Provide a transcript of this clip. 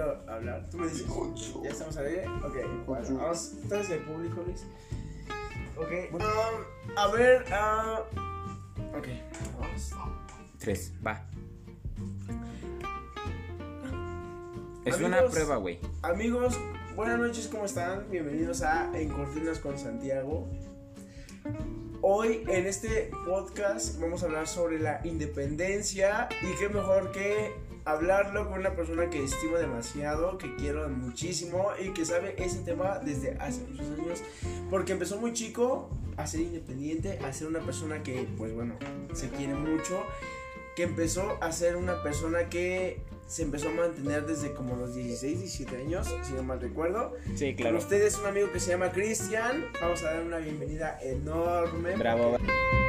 hablar. Tú me dices. ¿Ya estamos al aire? Ok, bueno, vamos. Tú eres el público, Luis. Ok, um, a ver. ah, ok, vamos. Tres, va. Es una prueba, güey. Amigos, buenas noches, ¿cómo están? Bienvenidos a En Cortinas con Santiago. Hoy en este podcast vamos a hablar sobre la independencia y qué mejor que hablarlo con una persona que estimo demasiado, que quiero muchísimo y que sabe ese tema desde hace muchos años, porque empezó muy chico a ser independiente, a ser una persona que, pues bueno, se quiere mucho, que empezó a ser una persona que se empezó a mantener desde como los 16, 17 años, si no mal recuerdo. Sí, Con ustedes un amigo que se llama Cristian. Vamos a dar una bienvenida enorme. Bravo. porque